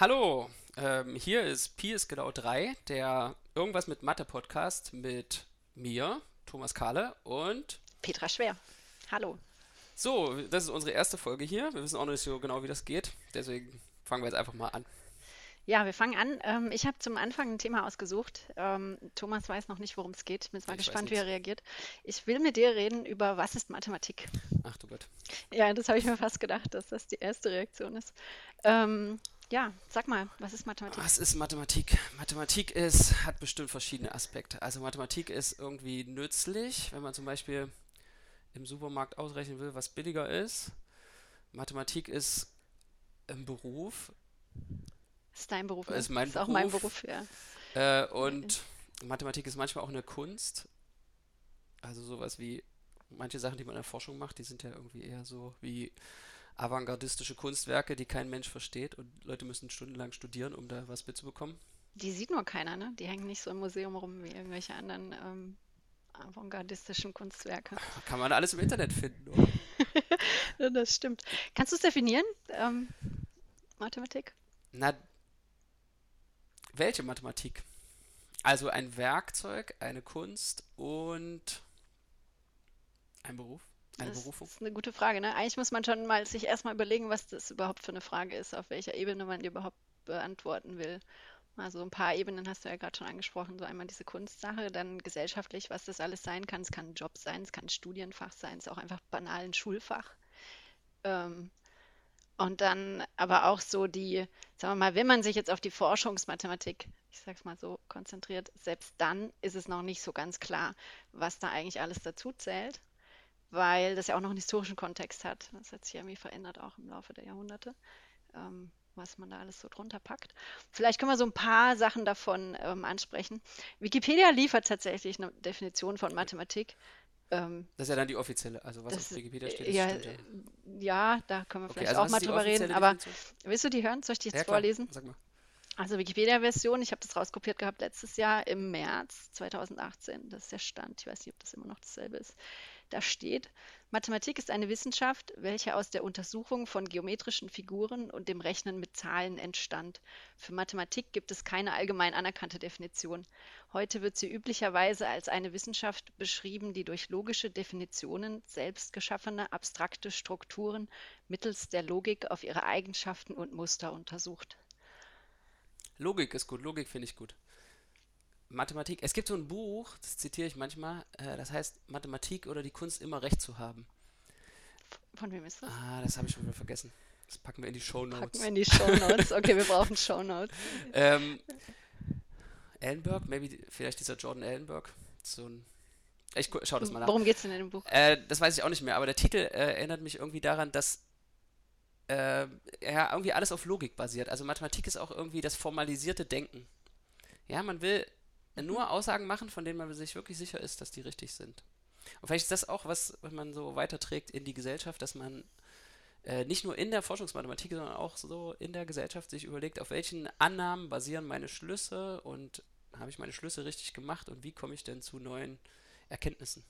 Hallo, ähm, hier ist Pi ist genau 3, der Irgendwas mit Mathe-Podcast mit mir, Thomas Kahle und Petra Schwer. Hallo. So, das ist unsere erste Folge hier. Wir wissen auch nicht so genau, wie das geht. Deswegen fangen wir jetzt einfach mal an. Ja, wir fangen an. Ähm, ich habe zum Anfang ein Thema ausgesucht. Ähm, Thomas weiß noch nicht, worum es geht. Bin mal Ich gespannt, wie er reagiert. Ich will mit dir reden über was ist Mathematik. Ach du Gott. Ja, das habe ich mir fast gedacht, dass das die erste Reaktion ist. Ähm, ja, sag mal, was ist Mathematik? Was ist Mathematik? Mathematik ist, hat bestimmt verschiedene Aspekte. Also Mathematik ist irgendwie nützlich, wenn man zum Beispiel im Supermarkt ausrechnen will, was billiger ist. Mathematik ist ein Beruf Ist dein Beruf, ne? ist mein Ist auch mein Beruf. Beruf, ja. äh, und Mathematik ist manchmal auch eine Kunst. Also sowas wie manche Sachen, die man in der Forschung macht, die sind ja irgendwie eher so wie avantgardistische Kunstwerke, die kein Mensch versteht und Leute müssen stundenlang studieren, um da was mitzubekommen. Die sieht nur keiner, ne? Die hängen nicht so im Museum rum wie irgendwelche anderen ähm, avantgardistischen Kunstwerke. Kann man alles im Internet finden, oder? Das stimmt. Kannst du es definieren, ähm, Mathematik? Na, welche Mathematik? Also ein Werkzeug, eine Kunst und ein Beruf, eine Das Berufung. ist eine gute Frage, ne? Eigentlich muss man schon mal sich erstmal überlegen, was das überhaupt für eine Frage ist, auf welcher Ebene man die überhaupt beantworten will. Also ein paar Ebenen hast du ja gerade schon angesprochen, so einmal diese Kunstsache, dann gesellschaftlich, was das alles sein kann. Es kann ein Job sein, es kann ein Studienfach sein, es ist auch einfach banal ein Schulfach. Ähm, und dann aber auch so die, sagen wir mal, wenn man sich jetzt auf die Forschungsmathematik, ich sag's mal so, konzentriert, selbst dann ist es noch nicht so ganz klar, was da eigentlich alles dazu zählt weil das ja auch noch einen historischen Kontext hat. Das hat sich irgendwie verändert auch im Laufe der Jahrhunderte, ähm, was man da alles so drunter packt. Vielleicht können wir so ein paar Sachen davon ähm, ansprechen. Wikipedia liefert tatsächlich eine Definition von Mathematik. Ähm, Das ist ja dann die offizielle, also was auf Wikipedia steht, das ja, stimmt ja. ja, da können wir Okay, vielleicht also auch mal ist drüber reden, aber willst du die hören? Soll ich die Ja, jetzt klar, vorlesen? sag mal. Also Wikipedia-Version, ich habe das rauskopiert gehabt letztes Jahr im März 2018. Das ist der Stand. Ich weiß nicht, ob das immer noch dasselbe ist. Da steht, Mathematik ist eine Wissenschaft, welche aus der Untersuchung von geometrischen Figuren und dem Rechnen mit Zahlen entstand. Für Mathematik gibt es keine allgemein anerkannte Definition. Heute wird sie üblicherweise als eine Wissenschaft beschrieben, die durch logische Definitionen selbst geschaffene abstrakte Strukturen mittels der Logik auf ihre Eigenschaften und Muster untersucht. Logik ist gut, Logik finde ich gut. Mathematik, es gibt so ein Buch, das zitiere ich manchmal, äh, das heißt Mathematik oder die Kunst immer recht zu haben. Von wem ist das? Ah, das habe ich schon wieder vergessen. Das packen wir in die Show Packen Notes. wir in die Shownotes. Okay, wir brauchen Shownotes. Ähm, Ellenberg, maybe, vielleicht dieser Jordan Ellenberg. So ein. Ich schau das mal nach. Worum geht's denn in dem Buch? Äh, das weiß ich auch nicht mehr, aber der Titel äh, erinnert mich irgendwie daran, dass äh, ja irgendwie alles auf Logik basiert. Also Mathematik ist auch irgendwie das formalisierte Denken. Ja, man will nur Aussagen machen, von denen man sich wirklich sicher ist, dass die richtig sind. Und vielleicht ist das auch was, was man so weiterträgt in die Gesellschaft, dass man äh, nicht nur in der Forschungsmathematik, sondern auch so in der Gesellschaft sich überlegt, auf welchen Annahmen basieren meine Schlüsse und habe ich meine Schlüsse richtig gemacht und wie komme ich denn zu neuen Erkenntnissen?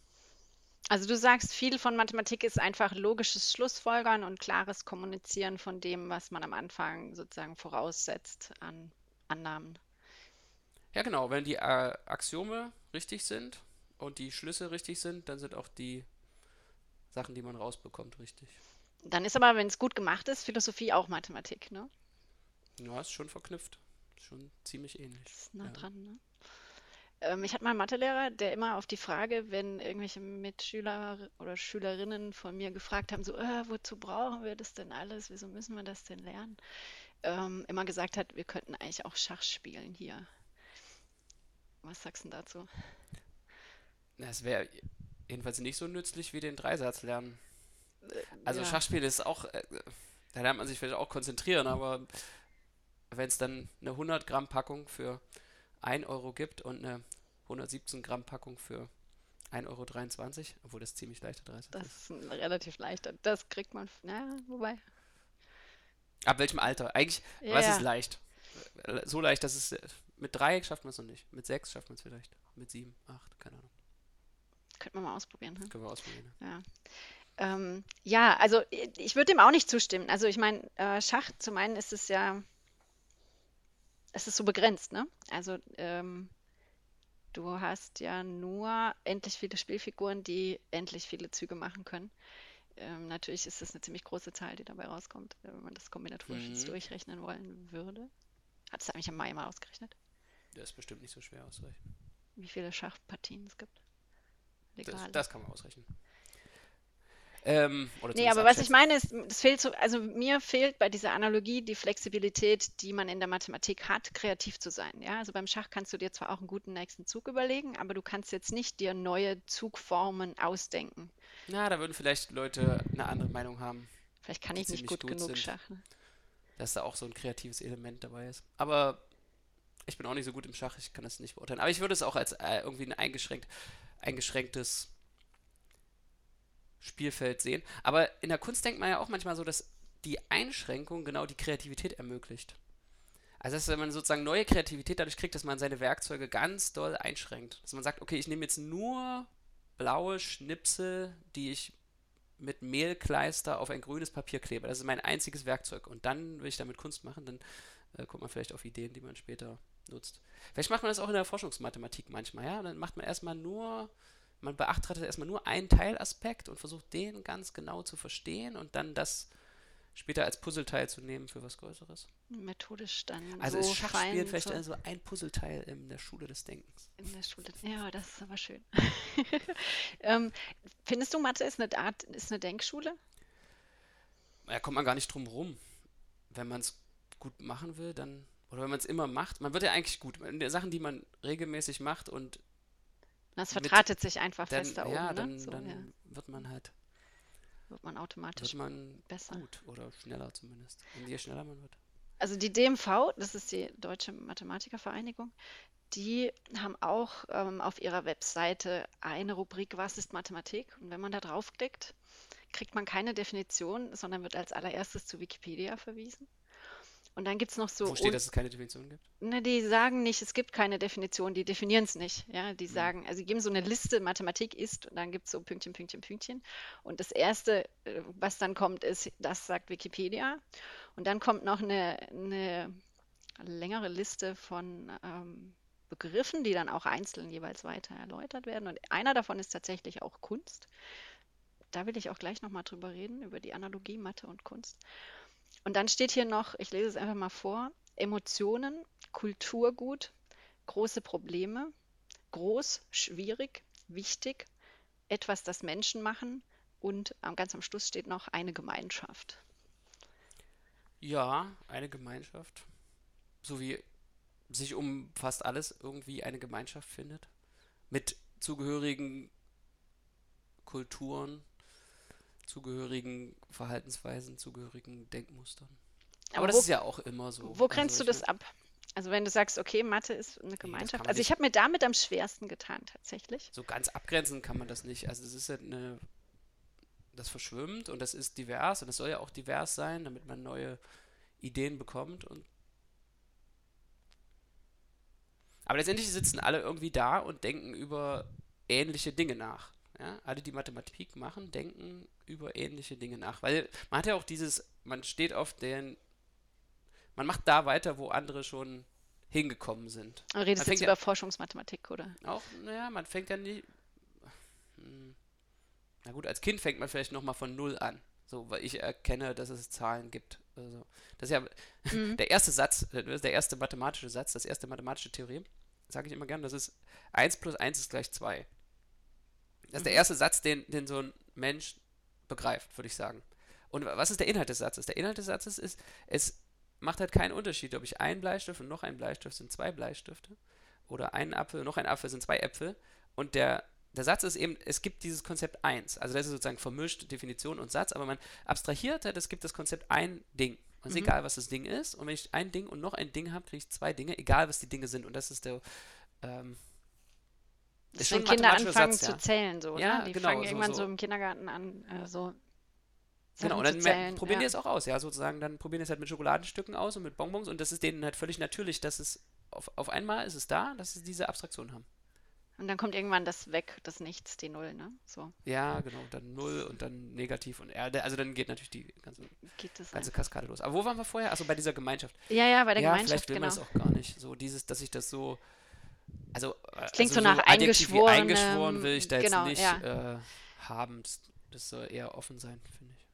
Also du sagst, viel von Mathematik ist einfach logisches Schlussfolgern und klares Kommunizieren von dem, was man am Anfang sozusagen voraussetzt an Annahmen. Ja, genau. Wenn die äh, Axiome richtig sind und die Schlüsse richtig sind, dann sind auch die Sachen, die man rausbekommt, richtig. Dann ist aber, wenn es gut gemacht ist, Philosophie auch Mathematik, ne? Ja, ist schon verknüpft. Ist schon ziemlich ähnlich. Ist nah Ja. dran, ne? Ähm, ich hatte mal einen Mathelehrer, der immer auf die Frage, wenn irgendwelche Mitschüler oder Schülerinnen von mir gefragt haben, so, äh, wozu brauchen wir das denn alles? Wieso müssen wir das denn lernen? Ähm, immer gesagt hat, wir könnten eigentlich auch Schach spielen hier. Was sagst du dazu? Na, Es wäre jedenfalls nicht so nützlich wie den Dreisatz lernen. Also Ja. Schachspiel ist auch, äh, da lernt man sich vielleicht auch konzentrieren, aber wenn es dann eine 100 Gramm Packung für 1 Euro gibt und eine 117 Gramm Packung für 1,23 Euro, obwohl das ziemlich leichter Dreisatz Das ist. ist ein relativ leichter. Das kriegt man, naja, wobei. Ab welchem Alter? Eigentlich, was ist Ja, leicht? Äh, So leicht, dass es äh, mit drei schafft man es noch nicht. Mit sechs schafft man es vielleicht. Mit sieben, acht, keine Ahnung. könnte man mal ausprobieren. Ne? Können wir ausprobieren. Ja. Ähm, ja, also ich würde dem auch nicht zustimmen. Also ich meine, äh, Schach zum einen ist es ja es ist so begrenzt, ne? Also ähm, du hast ja nur endlich viele Spielfiguren, die endlich viele Züge machen können. Ähm, natürlich ist das eine ziemlich große Zahl, die dabei rauskommt, wenn man das kombinatorisch Mhm. durchrechnen wollen würde. Hat es eigentlich im Mai mal ausgerechnet, Der ist bestimmt nicht so schwer auszurechnen. wie viele Schachpartien es gibt? Das, das kann man ausrechnen. Ähm, Nee, aber was ich meine ist, es fehlt so, also mir fehlt bei dieser Analogie die Flexibilität, die man in der Mathematik hat, kreativ zu sein. Ja, also beim Schach kannst du dir zwar auch einen guten nächsten Zug überlegen, aber du kannst jetzt nicht dir neue Zugformen ausdenken. Na, da würden vielleicht Leute eine andere Meinung haben, Vielleicht kann ich nicht gut genug sind, Schach. Ne? dass da auch so ein kreatives Element dabei ist. Aber ich bin auch nicht so gut im Schach, ich kann das nicht beurteilen. Aber ich würde es auch als äh, irgendwie ein eingeschränkt, eingeschränktes Spielfeld sehen. Aber in der Kunst denkt man ja auch manchmal so, dass die Einschränkung genau die Kreativität ermöglicht. Also, dass man sozusagen neue Kreativität dadurch kriegt, dass man seine Werkzeuge ganz doll einschränkt. Dass man sagt, okay, ich nehme jetzt nur blaue Schnipsel, die ich mit Mehlkleister auf ein grünes Papier klebe. Das ist mein einziges Werkzeug. Und dann will ich damit Kunst machen, dann äh, kommt man vielleicht auf Ideen, die man später nutzt. Vielleicht macht man das auch in der Forschungsmathematik manchmal, ja? Dann macht man erstmal nur, man beachtet erstmal nur einen Teilaspekt und versucht den ganz genau zu verstehen und dann das später als Puzzleteil zu nehmen für was Größeres. Methodisch dann Also so ist Schachspielen vielleicht so also ein Puzzleteil in der Schule des Denkens. in der Schule. Ja, das ist aber schön. ähm, findest du, Mathe ist eine Art, ist eine Denkschule? Da kommt man gar nicht drum rum. Wenn man es gut machen will, dann, oder wenn man es immer macht, man wird ja eigentlich gut. In den Sachen, die man regelmäßig macht und Das mit, verdrahtet sich einfach dann, fest da ja, oben, ne? dann, So, ja, dann wird man halt, wird man wird automatisch man besser. gut oder schneller zumindest. Und je schneller man wird. Also die DMV, das ist die Deutsche Mathematikervereinigung, die haben auch ähm, auf ihrer Webseite eine Rubrik Was ist Mathematik? Und wenn man da draufklickt, kriegt man keine Definition, sondern wird als allererstes zu Wikipedia verwiesen. Und dann gibt es noch so, Wo steht, dass es keine Definition gibt? ne, die sagen nicht, es gibt keine Definition, die definieren es nicht. Ja, die Hm. sagen, also sie geben so eine Liste, Mathematik ist, und dann gibt es so Pünktchen, Pünktchen, Pünktchen. Und das erste, äh, was dann kommt, ist, das sagt Wikipedia. Und dann kommt noch eine, eine längere Liste von ähm, Begriffen, die dann auch einzeln jeweils weiter erläutert werden. Und einer davon ist tatsächlich auch Kunst. Da will ich auch gleich nochmal drüber reden, über die Analogie Mathe und Kunst. Und dann steht hier noch, ich lese es einfach mal vor, Emotionen, Kulturgut, große Probleme, groß, schwierig, wichtig, etwas, das Menschen machen und ganz am Schluss steht noch eine Gemeinschaft. Ja, eine Gemeinschaft. So wie sich um fast alles irgendwie eine Gemeinschaft findet. Mit zugehörigen Kulturen, zugehörigen Verhaltensweisen, zugehörigen Denkmustern. Aber Aber das wo, ist ja auch immer so. wo grenzt Also du das ab? Also wenn du sagst, okay, Mathe ist eine nee, das Gemeinschaft. man Also ich habe mir damit am schwersten getan, tatsächlich. so ganz abgrenzen kann man das nicht. Also es ist ja eine, das verschwimmt und das ist divers und es soll ja auch divers sein, damit man neue Ideen bekommt und Aber letztendlich sitzen alle irgendwie da und denken über ähnliche Dinge nach. Ja? Alle, die Mathematik machen, denken über ähnliche Dinge nach. Weil man hat ja auch dieses, man steht auf den, man macht da weiter, wo andere schon hingekommen sind. Du Man redest jetzt fängt ja über Forschungsmathematik, oder? auch, naja, man fängt ja nicht, hm, na gut, als Kind fängt man vielleicht nochmal von Null an. So, weil ich erkenne, dass es Zahlen gibt. Also, das ist ja Mhm. der erste Satz, ist der erste mathematische Satz, das erste mathematische Theorem, sage ich immer gern, das ist 1 plus 1 ist gleich 2. Das ist der erste Satz, den, den so ein Mensch begreift, würde ich sagen. Und was ist der Inhalt des Satzes? Der Inhalt des Satzes ist, es macht halt keinen Unterschied, ob ich einen Bleistift und noch einen Bleistift sind zwei Bleistifte oder einen Apfel und noch ein Apfel sind zwei Äpfel. Und der, der Satz ist eben, es gibt dieses Konzept 1. Also das ist sozusagen vermischt Definition und Satz, aber man abstrahiert halt, es gibt das Konzept ein Ding. Und es ist Mhm. egal, was das Ding ist. Und wenn ich ein Ding und noch ein Ding habe, kriege ich zwei Dinge, egal was die Dinge sind. Und das ist der, ähm, ist wenn Kinder anfangen Satz, zu ja. zählen, so, ne? Ja, Die genau, fangen so, irgendwann so so. im Kindergarten an, äh, so Genau, und dann zählen. probieren die Ja. es auch aus, ja, sozusagen. Dann probieren die es halt mit Schokoladenstücken aus und mit Bonbons und das ist denen halt völlig natürlich, dass es auf, auf einmal ist es da, dass sie diese Abstraktion haben. Und dann kommt irgendwann das weg, das Nichts, die Null, ne? So. Ja, genau, dann Null und dann Negativ und R. Also dann geht natürlich die ganze, ganze Kaskade los. Aber wo waren wir vorher? Also bei dieser Gemeinschaft. Ja, ja, bei der ja, Gemeinschaft, vielleicht will genau. man das auch gar nicht. So dieses, dass ich das so. Also, Das klingt also so nach eingeschworenem- eingeschworen will ich da jetzt genau, nicht ja. äh, haben. Das, soll eher offen sein, finde ich.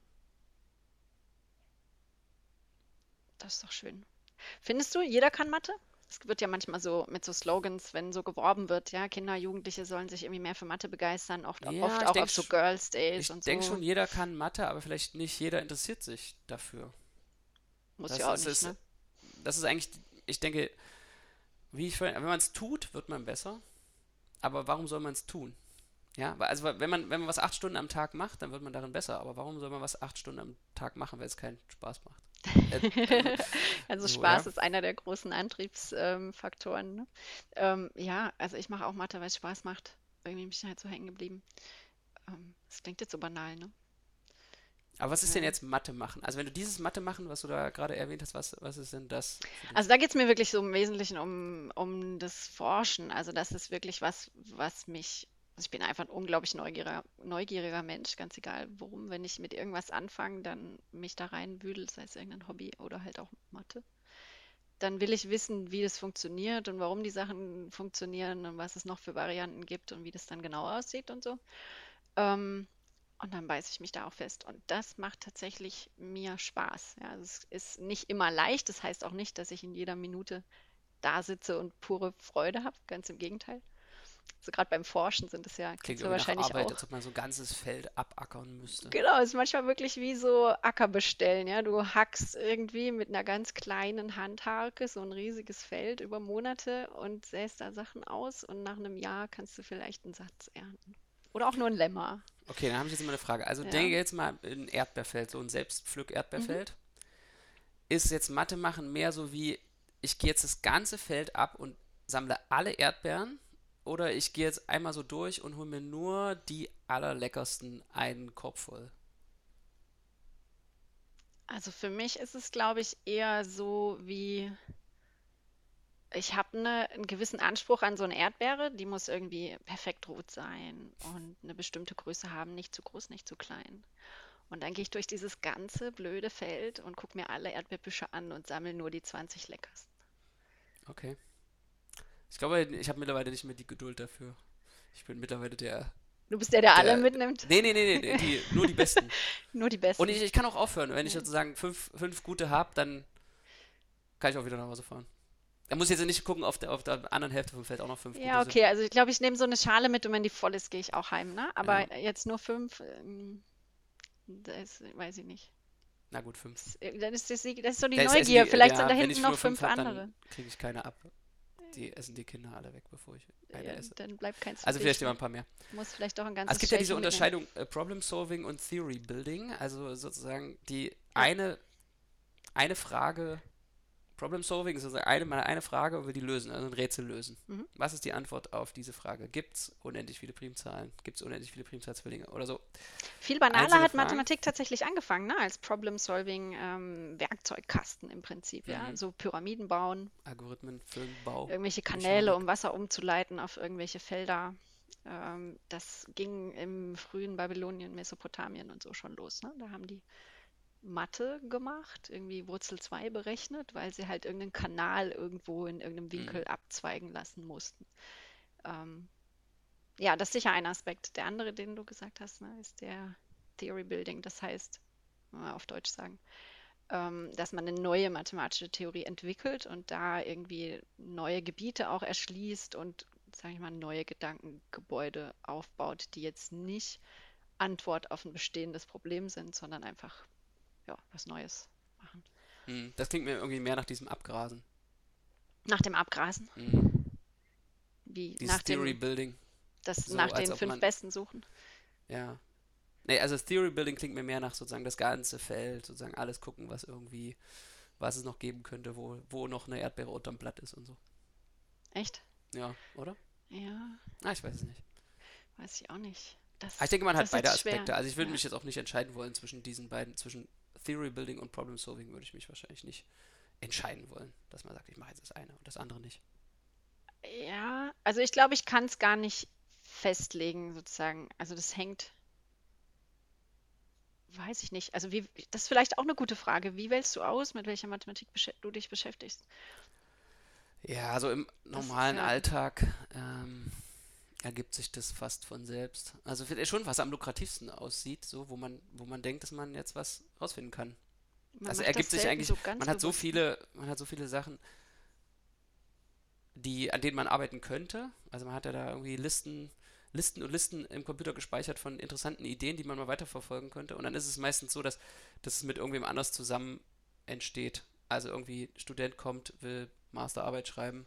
Das ist doch schön. Findest du, jeder kann Mathe? Es wird ja manchmal so mit so Slogans, wenn so geworben wird, ja, Kinder, Jugendliche sollen sich irgendwie mehr für Mathe begeistern, oft, Ja, oft ich auch auf so Girls Days Ich und denke so. schon, jeder kann Mathe, aber vielleicht nicht jeder interessiert sich dafür. Muss Das ja auch ist, nicht, ne? das ist eigentlich, ich denke, wie ich vorhin, wenn man es tut, wird man besser. Aber warum soll man es tun? Ja, also wenn man, wenn man was acht Stunden am Tag macht, dann wird man darin besser. Aber warum soll man was acht Stunden am Tag machen, wenn es keinen Spaß macht? Äh, Also so, Spaß ja. ist einer der großen Antriebsfaktoren. Ähm, ne? ähm, ja, also ich mache auch Mathe, weil es Spaß macht. Irgendwie bin ich halt so hängen geblieben. Ähm, das klingt jetzt so banal, ne? Aber was ist denn jetzt Mathe machen? Also wenn du dieses Mathe machen, was du da gerade erwähnt hast, was, was ist denn das? Also da geht es mir wirklich so im Wesentlichen um, um das Forschen. Also das ist wirklich was, was mich, also ich bin einfach ein unglaublich neugieriger, neugieriger Mensch, ganz egal worum. Wenn ich mit irgendwas anfange, dann mich da reinwühle, sei es irgendein Hobby oder halt auch Mathe. Dann will ich wissen, wie das funktioniert und warum die Sachen funktionieren und was es noch für Varianten gibt und wie das dann genau aussieht und so. Ähm, und dann beiße ich mich da auch fest. Und das macht tatsächlich mir Spaß. Ja, also es ist nicht immer leicht. Das heißt auch nicht, dass ich in jeder Minute da sitze und pure Freude habe. Ganz im Gegenteil. Also gerade beim Forschen sind es ja, Klingt nach wahrscheinlich Arbeit, auch. als ob man so ein ganzes Feld abackern müsste. Genau, es ist manchmal wirklich wie so Acker bestellen, ja. Du hackst irgendwie mit einer ganz kleinen Handharke so ein riesiges Feld über Monate und säst da Sachen aus und nach einem Jahr kannst du vielleicht einen Satz ernten. Oder auch nur ein Lemmer. Okay, dann habe ich jetzt mal eine Frage. Also Ja. denke jetzt mal in Erdbeerfeld, so ein Selbstpflück-Erdbeerfeld. Ist jetzt Mathe machen mehr so wie, ich gehe jetzt das ganze Feld ab und sammle alle Erdbeeren oder ich gehe jetzt einmal so durch und hole mir nur die allerleckersten einen Korb voll? Also für mich ist es, glaube ich, eher so wie, ich habe ne, einen gewissen Anspruch an so eine Erdbeere, die muss irgendwie perfekt rot sein und eine bestimmte Größe haben, nicht zu groß, nicht zu klein. Und dann gehe ich durch dieses ganze blöde Feld und gucke mir alle Erdbeerbüsche an und sammle nur die 20 leckersten. Okay. Ich glaube, ich habe mittlerweile nicht mehr die Geduld dafür. Ich bin mittlerweile der. Du bist der, der alle Der- mitnimmt, Nee, nee, nee, nee, die, nur die Besten. nur die besten. Und ich, ich kann auch aufhören. Wenn ich sozusagen fünf, fünf gute habe, dann kann ich auch wieder nach Hause fahren. Da muss ich jetzt nicht gucken, auf der, auf der anderen Hälfte vom Feld auch noch fünf Ja, okay, also ich glaube, ich nehme so eine Schale mit und wenn die voll ist, gehe ich auch heim, ne? Aber Ja. jetzt nur fünf, ähm, das weiß ich nicht. sind. Na gut, fünf. Das, äh, dann ist das, das ist so die essen Neugier. die- Vielleicht ja, sind da hinten noch fünf hab, andere. Kriege ich keine ab. Die essen die Kinder alle weg, bevor ich eine Ja, esse. dann bleibt keins für Also vielleicht immer ne? ein paar mehr. Muss vielleicht auch ein Also ganzes es gibt ja diese. Unterscheidung äh, Problem Solving und Theory Building. Also sozusagen die eine, eine Frage, Problem Solving ist sozusagen eine, mal eine Frage und will die lösen, also ein Rätsel lösen. Mhm. Was ist die Antwort auf diese Frage? Gibt es unendlich viele Primzahlen? Gibt es unendlich viele Primzahlzwillinge oder so? Viel banaler einzelne hat Fragen. Mathematik tatsächlich angefangen, ne? Als Problem-Solving-Werkzeugkasten im Prinzip, ja. Mhm. So Pyramiden bauen, Algorithmen, Film, Bau. irgendwelche Kanäle, um Wasser umzuleiten auf irgendwelche Felder. Ähm, das ging im frühen Babylonien, Mesopotamien und so schon los, ne? Da haben die Mathe gemacht, irgendwie Wurzel 2 berechnet, weil sie halt irgendeinen Kanal irgendwo in irgendeinem Winkel abzweigen lassen mussten. Ähm, ja, das ist sicher ein Aspekt. Der andere, den du gesagt hast, ne, ist der Theory Building. Das heißt, auf Deutsch sagen, ähm, dass man eine neue mathematische Theorie entwickelt und da irgendwie neue Gebiete auch erschließt und, sage ich mal, neue Gedankengebäude aufbaut, die jetzt nicht Antwort auf ein bestehendes Problem sind, sondern einfach ja, was Neues machen. Hm, Das klingt mir irgendwie mehr nach diesem Abgrasen. Nach dem Abgrasen, Hm. wie Dieses nach dem, Theory Building. das so, nach den fünf man- Besten suchen. Ja. Nee, also das Theory Building klingt mir mehr nach sozusagen das ganze Feld, sozusagen alles gucken, was irgendwie, was es noch geben könnte, wo, wo noch eine Erdbeere unterm Blatt ist und so. Echt? Ja, oder? Ja, Ah, ich weiß es nicht. weiß ich auch nicht. Das, Aber ich denke, man hat beide schwer. Aspekte. Also ich würde Ja. mich jetzt auch nicht entscheiden wollen zwischen diesen beiden, zwischen Theory Building und Problem Solving würde ich mich wahrscheinlich nicht entscheiden wollen, dass man sagt, ich mache jetzt das eine und das andere nicht. Ja, also ich glaube, ich kann es gar nicht festlegen, sozusagen. Also das hängt, weiß ich nicht. Also wie, das ist vielleicht auch eine gute Frage. Wie wählst du aus, mit welcher Mathematik du dich beschäftigst? Ja, also im normalen ja. Alltag ähm, ergibt sich das fast von selbst. Also schon was am lukrativsten aussieht, so wo man, wo man denkt, dass man jetzt was rausfinden kann. Man also ergibt sich eigentlich, so man hat so viele, man hat so viele Sachen, die, an denen man arbeiten könnte. Also man hat ja da irgendwie Listen, Listen und Listen im Computer gespeichert von interessanten Ideen, die man mal weiterverfolgen könnte. Und dann ist es meistens so, dass, dass es mit irgendwem anders zusammen entsteht. Also irgendwie Student kommt, will Masterarbeit schreiben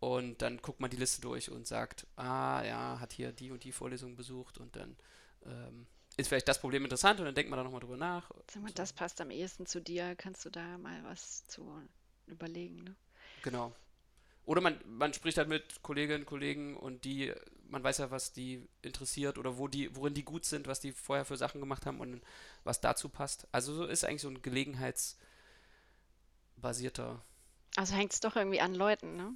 und dann guckt man die Liste durch und sagt, ah ja, hat hier die und die Vorlesung besucht und dann ähm, ist vielleicht das Problem interessant und dann denkt man da nochmal drüber nach. Sag mal, so. das passt am ehesten zu dir, kannst du da mal was zu überlegen, ne? Genau. Oder man, man spricht halt mit Kolleginnen und Kollegen und die, man weiß ja, was die interessiert oder wo die, worin die gut sind, was die vorher für Sachen gemacht haben und was dazu passt. Also so ist eigentlich so ein gelegenheitsbasierter. Also hängt es doch irgendwie an Leuten, ne?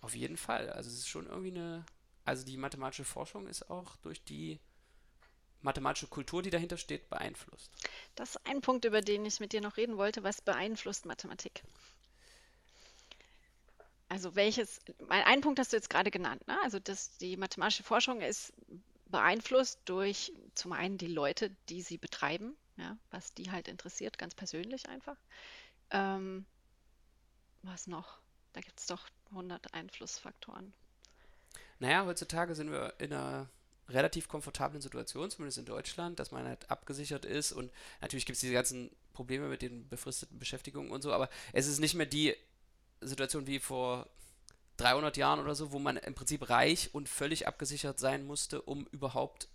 Auf jeden Fall. Also es ist schon irgendwie eine. Also die mathematische Forschung ist auch durch die mathematische Kultur, die dahinter steht, beeinflusst. Das ist ein Punkt, über den ich mit dir noch reden wollte. Was beeinflusst Mathematik? Also welches, ein Punkt hast du jetzt gerade genannt, ne? Also dass die mathematische Forschung ist beeinflusst durch zum einen die Leute, die sie betreiben, ja, was die halt interessiert, ganz persönlich einfach. Ähm, was noch? Da gibt es doch 100 Einflussfaktoren. Naja, heutzutage sind wir in einer relativ komfortablen Situation, zumindest in Deutschland, dass man halt abgesichert ist und natürlich gibt es diese ganzen Probleme mit den befristeten Beschäftigungen und so, aber es ist nicht mehr die Situation wie vor 300 Jahren oder so, wo man im Prinzip reich und völlig abgesichert sein musste, um überhaupt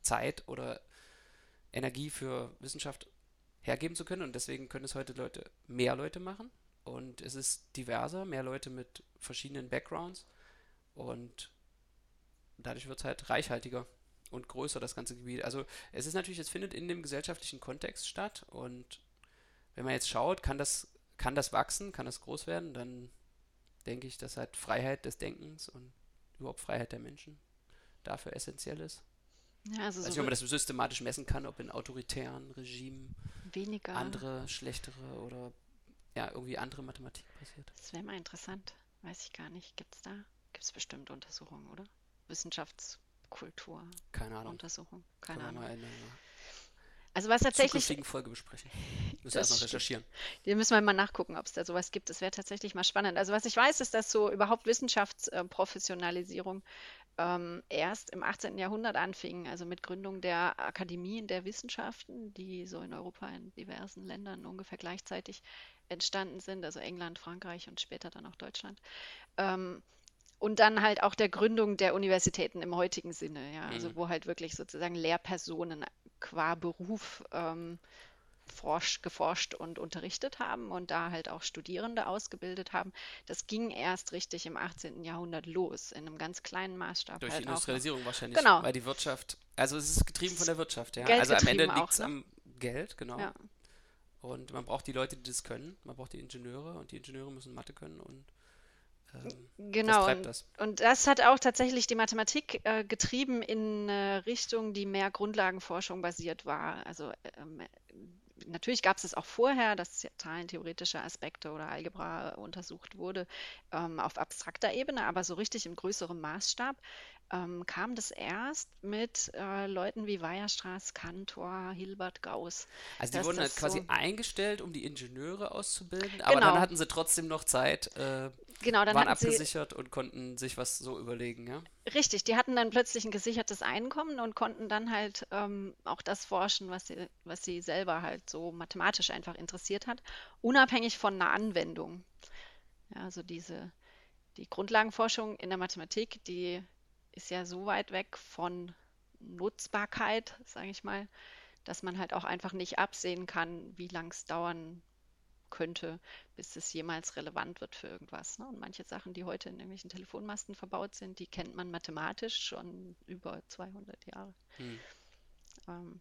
Zeit oder Energie für Wissenschaft hergeben zu können. Und deswegen können es heute Leute, mehr Leute machen. Und es ist diverser, mehr Leute mit verschiedenen Backgrounds. Und dadurch wird es halt reichhaltiger und größer, das ganze Gebiet. Also es ist natürlich, es findet in dem gesellschaftlichen Kontext statt. Und wenn man jetzt schaut, kann das kann das wachsen, kann das groß werden, dann denke ich, dass halt Freiheit des Denkens und überhaupt Freiheit der Menschen dafür essentiell ist. Ja, also, also so ob man das systematisch messen kann, ob in autoritären Regimen weniger andere, schlechtere oder ja, irgendwie andere Mathematik passiert. Das wäre mal interessant. Weiß ich gar nicht. Gibt es da? Gibt es bestimmt Untersuchungen, oder? Wissenschaftskultur. Keine Ahnung. Untersuchung. Keine Kann Ahnung. Also was tatsächlich. Zukünftigen Folge besprechen. Müssen erst noch recherchieren. Hier müssen wir mal nachgucken, ob es da sowas gibt. Das wäre tatsächlich mal spannend. Also was ich weiß, ist, dass so überhaupt Wissenschaftsprofessionalisierung ähm, erst im 18. Jahrhundert anfing, also mit Gründung der Akademien der Wissenschaften, die so in Europa in diversen Ländern ungefähr gleichzeitig entstanden sind, also England, Frankreich und später dann auch Deutschland. Ähm, und dann halt auch der Gründung der Universitäten im heutigen Sinne, ja, also mhm. wo halt wirklich sozusagen Lehrpersonen qua Beruf ähm, forsch, geforscht und unterrichtet haben und da halt auch Studierende ausgebildet haben. Das ging erst richtig im 18. Jahrhundert los, in einem ganz kleinen Maßstab. Durch halt die Industrialisierung auch. wahrscheinlich, genau. weil die Wirtschaft, also es ist getrieben von der Wirtschaft, ja. Geld also am Ende liegt es ne? am Geld, genau. Ja. Und man braucht die Leute, die das können. Man braucht die Ingenieure und die Ingenieure müssen Mathe können und ähm, genau, das und, und, das hat auch tatsächlich die Mathematik äh, getrieben in eine Richtung, die mehr Grundlagenforschung basiert war. Also ähm, natürlich gab es es auch vorher, dass zahlentheoretische Aspekte oder Algebra untersucht wurde ähm, auf abstrakter Ebene, aber so richtig im größeren Maßstab ähm, kam das erst mit äh, Leuten wie Weierstraß, Kantor, Hilbert, Gauss. Also die wurden halt quasi so eingestellt, um die Ingenieure auszubilden, aber genau. dann hatten sie trotzdem noch Zeit, äh, genau, dann waren abgesichert und konnten sich was so überlegen, ja? Richtig, die hatten dann plötzlich ein gesichertes Einkommen und konnten dann halt ähm, auch das forschen, was sie, was sie selber halt so mathematisch einfach interessiert hat, unabhängig von einer Anwendung. Ja, also diese die Grundlagenforschung in der Mathematik, die ist ja so weit weg von Nutzbarkeit, sage ich mal, dass man halt auch einfach nicht absehen kann, wie lang es dauern könnte, bis es jemals relevant wird für irgendwas. Ne? Und manche Sachen, die heute in irgendwelchen Telefonmasten verbaut sind, die kennt man mathematisch schon über 200 Jahre. Hm. Ähm,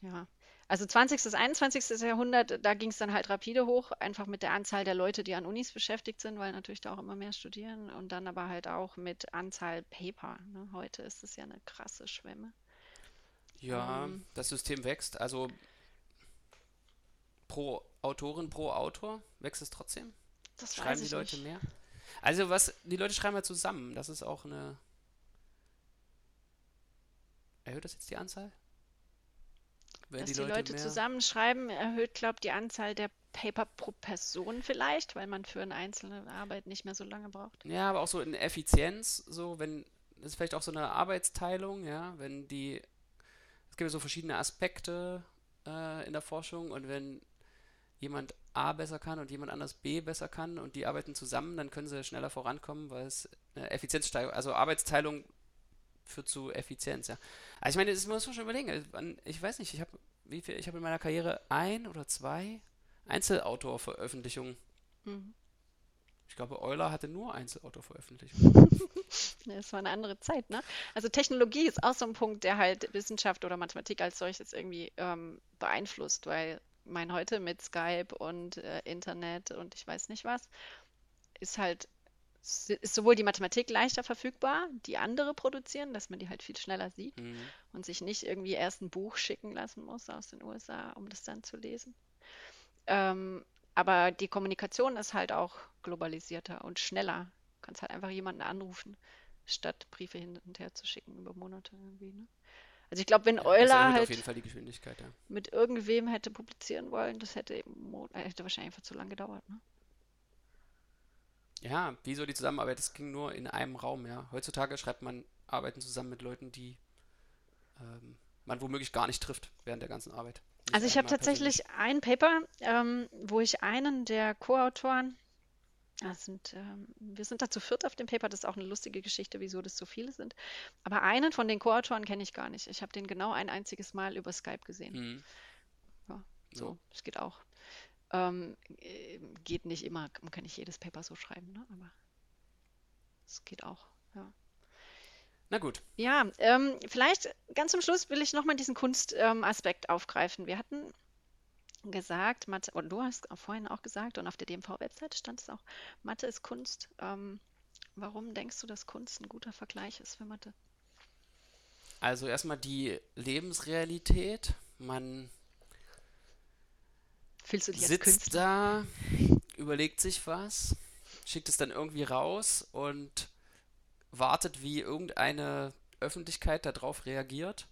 ja, Also 20. bis 21. Jahrhundert, da ging es dann halt rapide hoch, einfach mit der Anzahl der Leute, die an Unis beschäftigt sind, weil natürlich da auch immer mehr studieren und dann aber halt auch mit Anzahl Paper. Ne? Heute ist es ja eine krasse Schwemme. Ja, Ähm, das System wächst. Also pro Autorin, pro Autor wächst es trotzdem? das Schreiben die Leute nicht. mehr? Also was, die Leute schreiben ja zusammen. Das ist auch eine. Erhöht das jetzt die Anzahl? Wenn Dass die die Leute Leute mehr. zusammenschreiben, erhöht, glaube ich, die Anzahl der Paper pro Person vielleicht, weil man für eine einzelne Arbeit nicht mehr so lange braucht. Ja, aber auch so in Effizienz, so wenn, das ist vielleicht auch so eine Arbeitsteilung, ja, wenn die, es gibt ja so verschiedene Aspekte äh, in der Forschung und wenn jemand A besser kann und jemand anders B besser kann und die arbeiten zusammen, dann können sie schneller vorankommen, weil es eine Effizienzsteigerung, also Arbeitsteilung führt zu Effizienz, ja. Also ich meine, das muss man schon überlegen. Also Ich weiß nicht, ich habe wie viel, ich habe in meiner Karriere ein oder zwei Einzelautorveröffentlichungen. Mhm. Ich glaube, Euler hatte nur Einzelautorveröffentlichungen. Ja, Es war eine andere Zeit, ne? Also Technologie ist auch so ein Punkt, der halt Wissenschaft oder Mathematik als solches irgendwie ähm, beeinflusst, weil mein heute mit Skype und äh, Internet und ich weiß nicht was, ist halt, ist sowohl die Mathematik leichter verfügbar, die andere produzieren, dass man die halt viel schneller sieht Mhm. und sich nicht irgendwie erst ein Buch schicken lassen muss aus den USA, um das dann zu lesen. Ähm, aber die Kommunikation ist halt auch globalisierter und schneller. Du kannst halt einfach jemanden anrufen, statt Briefe hin und her zu schicken über Monate irgendwie, ne? Also ich glaube, wenn Ja, Euler halt jeden Fall die Geschwindigkeit, ja. mit irgendwem hätte publizieren wollen, das hätte eben äh, hätte wahrscheinlich einfach zu lange gedauert, ne? Ja, wie so die Zusammenarbeit, das ging nur in einem Raum, ja. Heutzutage schreibt man Arbeiten zusammen mit Leuten, die ähm, man womöglich gar nicht trifft während der ganzen Arbeit. Nicht Also ich habe persönlich. tatsächlich ein Paper, ähm, wo ich einen der Co-Autoren, sind, ähm, wir sind da zu viert auf dem Paper, das ist auch eine lustige Geschichte, wieso das so viele sind. Aber einen von den Co-Autoren kenne ich gar nicht. Ich habe den genau ein einziges Mal über Skype gesehen. Mhm. Ja, So. so, das geht auch. Ähm, äh, geht nicht immer, man kann nicht jedes Paper so schreiben, ne? Aber es geht auch, ja. Na gut. Ja, ähm, vielleicht ganz zum Schluss will ich nochmal diesen Kunstaspekt ähm, aufgreifen. Wir hatten gesagt, Mathe, und du hast vorhin auch gesagt, und auf der DMV-Webseite stand es auch, Mathe ist Kunst. Ähm, warum denkst du, dass Kunst ein guter Vergleich ist für Mathe? Also erstmal die Lebensrealität. Man Fühlst du dich sitzt Künstler? da, überlegt sich was, schickt es dann irgendwie raus und wartet, wie irgendeine Öffentlichkeit darauf reagiert.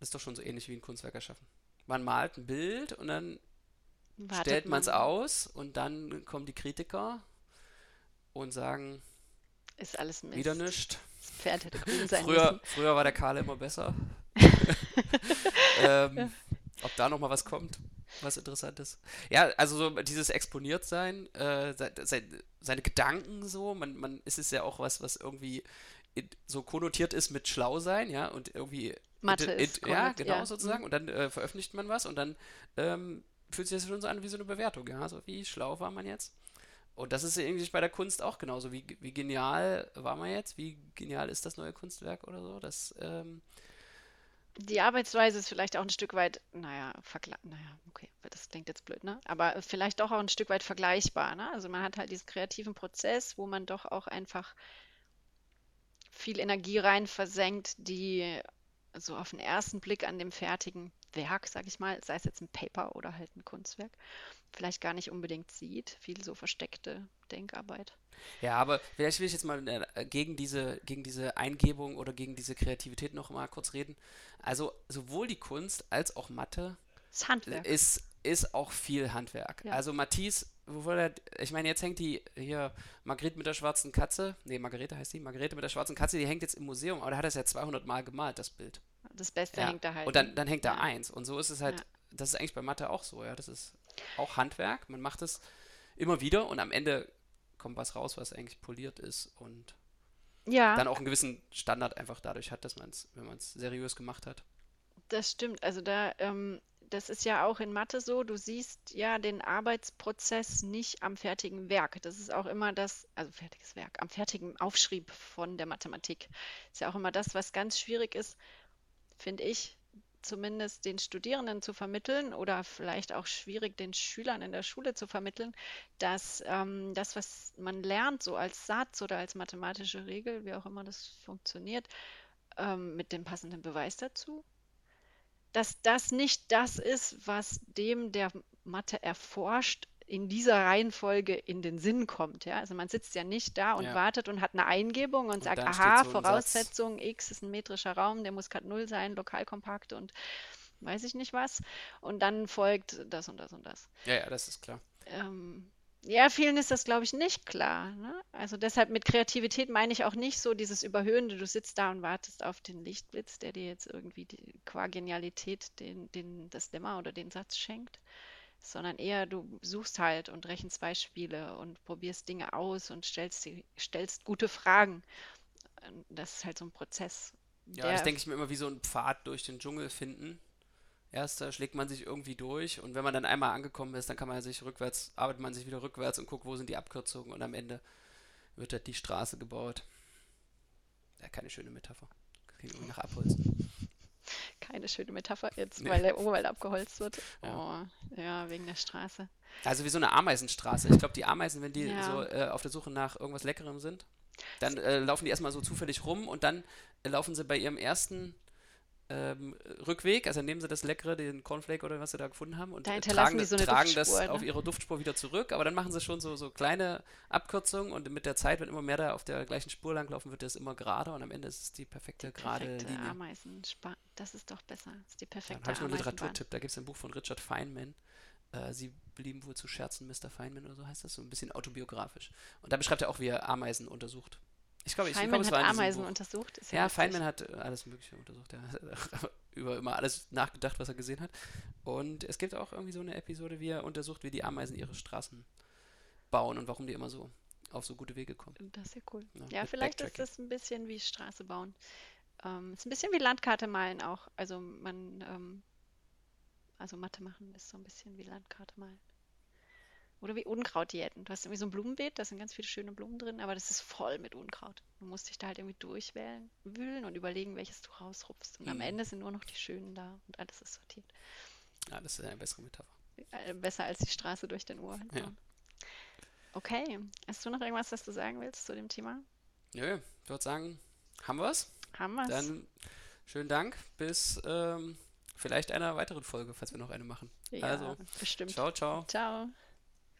Das ist doch schon so ähnlich wie ein Kunstwerk erschaffen. Man malt ein Bild und dann Wartet stellt man es aus und dann kommen die Kritiker und sagen, ist alles wieder Mist. nichts. Das Pferd hätte grün sein Früher, müssen. früher war der Kahle immer besser. ähm, ob da noch mal was kommt, was Interessantes. Ja, also so dieses Exponiertsein, äh, se- se- seine Gedanken so, man, man ist es ja auch was, was irgendwie so konnotiert ist mit schlau sein, ja, und irgendwie Mathe ist int- ja, genau ja, sozusagen, mhm. und dann äh, veröffentlicht man was und dann ähm, fühlt sich das schon so an wie so eine Bewertung, ja, so wie schlau war man jetzt. Und das ist ja irgendwie bei der Kunst auch genauso. Wie, wie genial war man jetzt? Wie genial ist das neue Kunstwerk oder so? Das, ähm, Die Arbeitsweise ist vielleicht auch ein Stück weit, naja, naja, okay, das klingt jetzt blöd, ne? Aber vielleicht doch auch ein Stück weit vergleichbar, ne? Also man hat halt diesen kreativen Prozess, wo man doch auch einfach viel Energie rein versenkt, die so auf den ersten Blick an dem fertigen Werk, sag ich mal, sei es jetzt ein Paper oder halt ein Kunstwerk, vielleicht gar nicht unbedingt sieht. Viel so versteckte Denkarbeit. ja, aber vielleicht will ich jetzt mal äh, gegen diese, gegen diese Eingebung oder gegen diese Kreativität noch mal kurz reden. Also sowohl die Kunst als auch Mathe ist, ist auch viel Handwerk. Ja. Also Matisse, wovor der, ich meine, jetzt hängt die hier Margrethe mit der schwarzen Katze, nee, Margarete heißt die, Margarete mit der schwarzen Katze, die hängt jetzt im Museum, aber der hat das ja 200 Mal gemalt, das Bild. Das Beste Ja. hängt da halt. Und dann, dann hängt da Ja. eins. Und so ist es halt, Ja. das ist eigentlich bei Mathe auch so, ja. Das ist auch Handwerk. Man macht es immer wieder und am Ende kommt was raus, was eigentlich poliert ist und Ja. dann auch einen gewissen Standard einfach dadurch hat, dass man es, wenn man es seriös gemacht hat. Das stimmt. Also da, ähm, das ist ja auch in Mathe so. Du siehst ja den Arbeitsprozess nicht am fertigen Werk. Das ist auch immer das, also fertiges Werk, am fertigen Aufschrieb von der Mathematik. Ist ja auch immer das, was ganz schwierig ist, finde ich, zumindest den Studierenden zu vermitteln oder vielleicht auch schwierig den Schülern in der Schule zu vermitteln, dass ähm, das, was man lernt, so als Satz oder als mathematische Regel, wie auch immer das funktioniert, ähm, mit dem passenden Beweis dazu, dass das nicht das ist, was dem, der Mathe erforscht, in dieser Reihenfolge in den Sinn kommt. Ja? Also man sitzt ja nicht da und ja. wartet und hat eine Eingebung und, und sagt, aha, so Voraussetzung. X ist ein metrischer Raum, der muss Kat 0 sein, lokal kompakt und weiß ich nicht was. Und dann folgt das und das und das. Ja, ja, das ist klar. Ähm, ja, vielen ist das, glaube ich, nicht klar. Ne? Also deshalb mit Kreativität meine ich auch nicht so dieses Überhöhende, du sitzt da und wartest auf den Lichtblitz, der dir jetzt irgendwie die, qua Genialität den, den, das Lemma oder den Satz schenkt, sondern eher du suchst halt und rechenst Beispiele und probierst Dinge aus und stellst, stellst gute Fragen. Das ist halt so ein Prozess. Ja, das denke ich mir immer wie so ein Pfad durch den Dschungel finden. Erst da schlägt man sich irgendwie durch und wenn man dann einmal angekommen ist, dann kann man sich rückwärts, arbeitet man sich wieder rückwärts und guckt, wo sind die Abkürzungen und am Ende wird halt die Straße gebaut. Ja, keine schöne Metapher. Klingt irgendwie nach Abholzen. Keine schöne Metapher jetzt, nee. weil der Urwald abgeholzt wird. Ja. Oh, ja, wegen der Straße. Also wie so eine Ameisenstraße. Ich glaube, die Ameisen, wenn die ja. so äh, auf der Suche nach irgendwas Leckerem sind, dann äh, laufen die erstmal so zufällig rum und dann äh, laufen sie bei ihrem ersten ähm, Rückweg, also nehmen sie das Leckere, den Cornflake oder was sie da gefunden haben und da tragen, so tragen das ne? auf ihre Duftspur wieder zurück, aber dann machen sie schon so, so kleine Abkürzungen und mit der Zeit, wenn immer mehr da auf der gleichen Spur langlaufen, wird das immer gerade und am Ende ist es die perfekte, die gerade perfekte Linie. Ameisenspa das ist doch besser, das ist die perfekte ja, Habe ich noch einen Literaturtipp, da gibt es ein Buch von Richard Feynman, äh, Sie blieben wohl zu Scherzen, Mr. Feynman oder so heißt das, so ein bisschen autobiografisch. Und da beschreibt er auch, wie er Ameisen untersucht. Ich glaube, Feynman ich, glaub, hat Ameisen untersucht. ja, ja Feynman hat äh, alles Mögliche untersucht. Er hat über immer alles nachgedacht, was er gesehen hat. Und es gibt auch irgendwie so eine Episode, wie er untersucht, wie die Ameisen ihre Straßen bauen und warum die immer so auf so gute Wege kommen. Das ist ja cool. Ja, ja vielleicht ist das ein bisschen wie Straße bauen. Ähm, ist ein bisschen wie Landkarte malen auch. Also man, ähm, also Mathe machen ist so ein bisschen wie Landkarte malen. Oder wie Unkrautdiäten. Du hast irgendwie so ein Blumenbeet, da sind ganz viele schöne Blumen drin, aber das ist voll mit Unkraut. Du musst dich da halt irgendwie durchwählen, wühlen und überlegen, welches du rausrupfst. Und mhm. am Ende sind nur noch die schönen da und alles ist sortiert. Ja, das ist eine bessere Metapher. Äh, besser als die Straße durch den Ohr. Ja. Okay. Hast du noch irgendwas, was du sagen willst zu dem Thema? Nö, ich würde sagen, haben wir es? Haben wir es. Dann schönen Dank. Bis ähm, vielleicht einer weiteren Folge, falls wir noch eine machen. Ja, also, bestimmt. Ciao, ciao. Ciao.